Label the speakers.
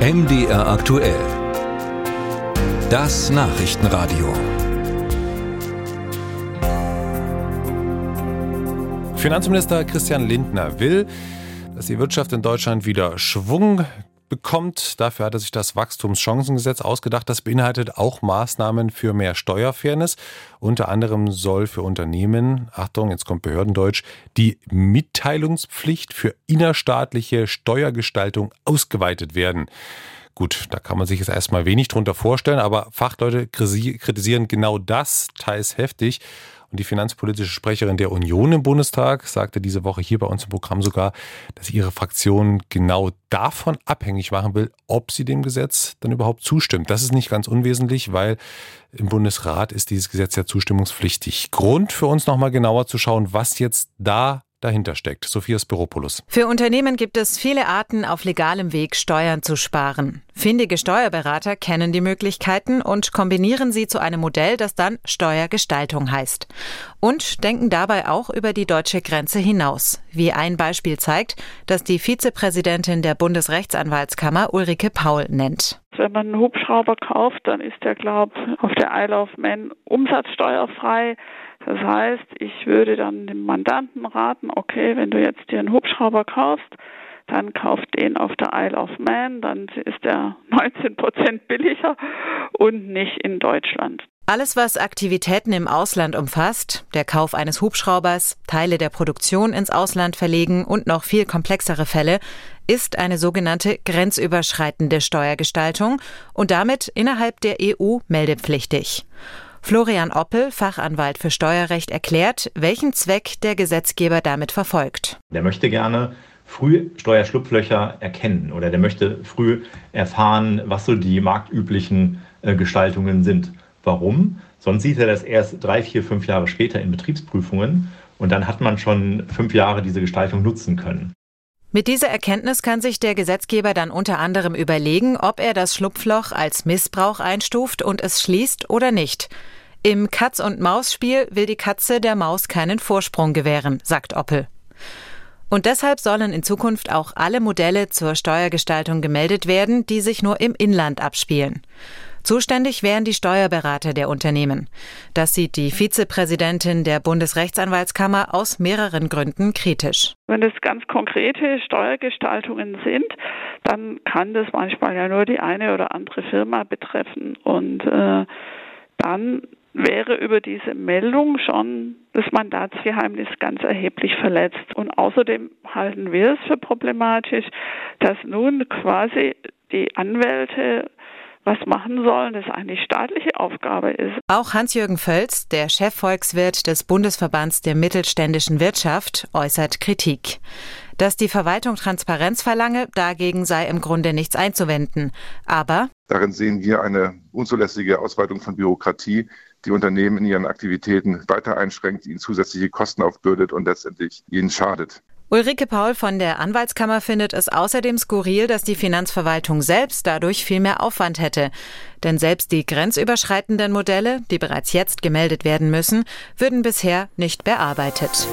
Speaker 1: MDR aktuell. Das Nachrichtenradio.
Speaker 2: Finanzminister Christian Lindner will, dass die Wirtschaft in Deutschland wieder Schwung bekommt. Dafür hat er sich das Wachstumschancengesetz ausgedacht. Das beinhaltet auch Maßnahmen für mehr Steuerfairness. Unter anderem soll für Unternehmen, Achtung, jetzt kommt Behördendeutsch, die Mitteilungspflicht für innerstaatliche Steuergestaltung ausgeweitet werden. Gut, da kann man sich jetzt erstmal wenig drunter vorstellen, aber Fachleute kritisieren genau das teils heftig. Und die finanzpolitische Sprecherin der Union im Bundestag sagte diese Woche hier bei uns im Programm sogar, dass ihre Fraktion genau davon abhängig machen will, ob sie dem Gesetz dann überhaupt zustimmt. Das ist nicht ganz unwesentlich, weil im Bundesrat ist dieses Gesetz ja zustimmungspflichtig. Grund für uns nochmal genauer zu schauen, was jetzt da dahinter steckt. Sophia Spiropoulos.
Speaker 3: Für Unternehmen gibt es viele Arten, auf legalem Weg Steuern zu sparen. Findige Steuerberater kennen die Möglichkeiten und kombinieren sie zu einem Modell, das dann Steuergestaltung heißt. Und denken dabei auch über die deutsche Grenze hinaus. Wie ein Beispiel zeigt, das die Vizepräsidentin der Bundesrechtsanwaltskammer Ulrike Paul nennt.
Speaker 4: Wenn man einen Hubschrauber kauft, dann ist der, glaube ich, auf der Isle of Man umsatzsteuerfrei. Das heißt, ich würde dann dem Mandanten raten, okay, wenn du jetzt dir einen Hubschrauber kaufst, dann kauft den auf der Isle of Man, dann ist der 19 Prozent billiger und nicht in Deutschland.
Speaker 3: Alles, was Aktivitäten im Ausland umfasst, der Kauf eines Hubschraubers, Teile der Produktion ins Ausland verlegen und noch viel komplexere Fälle, ist eine sogenannte grenzüberschreitende Steuergestaltung und damit innerhalb der EU meldepflichtig. Florian Oppel, Fachanwalt für Steuerrecht, erklärt, welchen Zweck der Gesetzgeber damit verfolgt.
Speaker 5: Der möchte gerne früh Steuerschlupflöcher erkennen oder der möchte früh erfahren, was so die marktüblichen äh, Gestaltungen sind. Warum? Sonst sieht er das erst drei, vier, fünf Jahre später in Betriebsprüfungen und dann hat man schon fünf Jahre diese Gestaltung nutzen können.
Speaker 3: Mit dieser Erkenntnis kann sich der Gesetzgeber dann unter anderem überlegen, ob er das Schlupfloch als Missbrauch einstuft und es schließt oder nicht. Im Katz-und-Maus-Spiel will die Katze der Maus keinen Vorsprung gewähren, sagt Oppel. Und deshalb sollen in Zukunft auch alle Modelle zur Steuergestaltung gemeldet werden, die sich nur im Inland abspielen. Zuständig wären die Steuerberater der Unternehmen. Das sieht die Vizepräsidentin der Bundesrechtsanwaltskammer aus mehreren Gründen kritisch.
Speaker 4: Wenn es ganz konkrete Steuergestaltungen sind, dann kann das manchmal ja nur die eine oder andere Firma betreffen. Und äh, dann wäre über diese Meldung schon das Mandatsgeheimnis ganz erheblich verletzt. Und außerdem halten wir es für problematisch, dass nun quasi die Anwälte was machen sollen, das eigentlich staatliche Aufgabe ist.
Speaker 3: Auch Hans-Jürgen Völz, der Chefvolkswirt des Bundesverbands der mittelständischen Wirtschaft, äußert Kritik. Dass die Verwaltung Transparenz verlange, dagegen sei im Grunde nichts einzuwenden. Aber
Speaker 6: darin sehen wir eine unzulässige Ausweitung von Bürokratie, die Unternehmen in ihren Aktivitäten weiter einschränkt, ihnen zusätzliche Kosten aufbürdet und letztendlich ihnen schadet.
Speaker 3: Ulrike Paul von der Anwaltskammer findet es außerdem skurril, dass die Finanzverwaltung selbst dadurch viel mehr Aufwand hätte. Denn selbst die grenzüberschreitenden Modelle, die bereits jetzt gemeldet werden müssen, würden bisher nicht bearbeitet.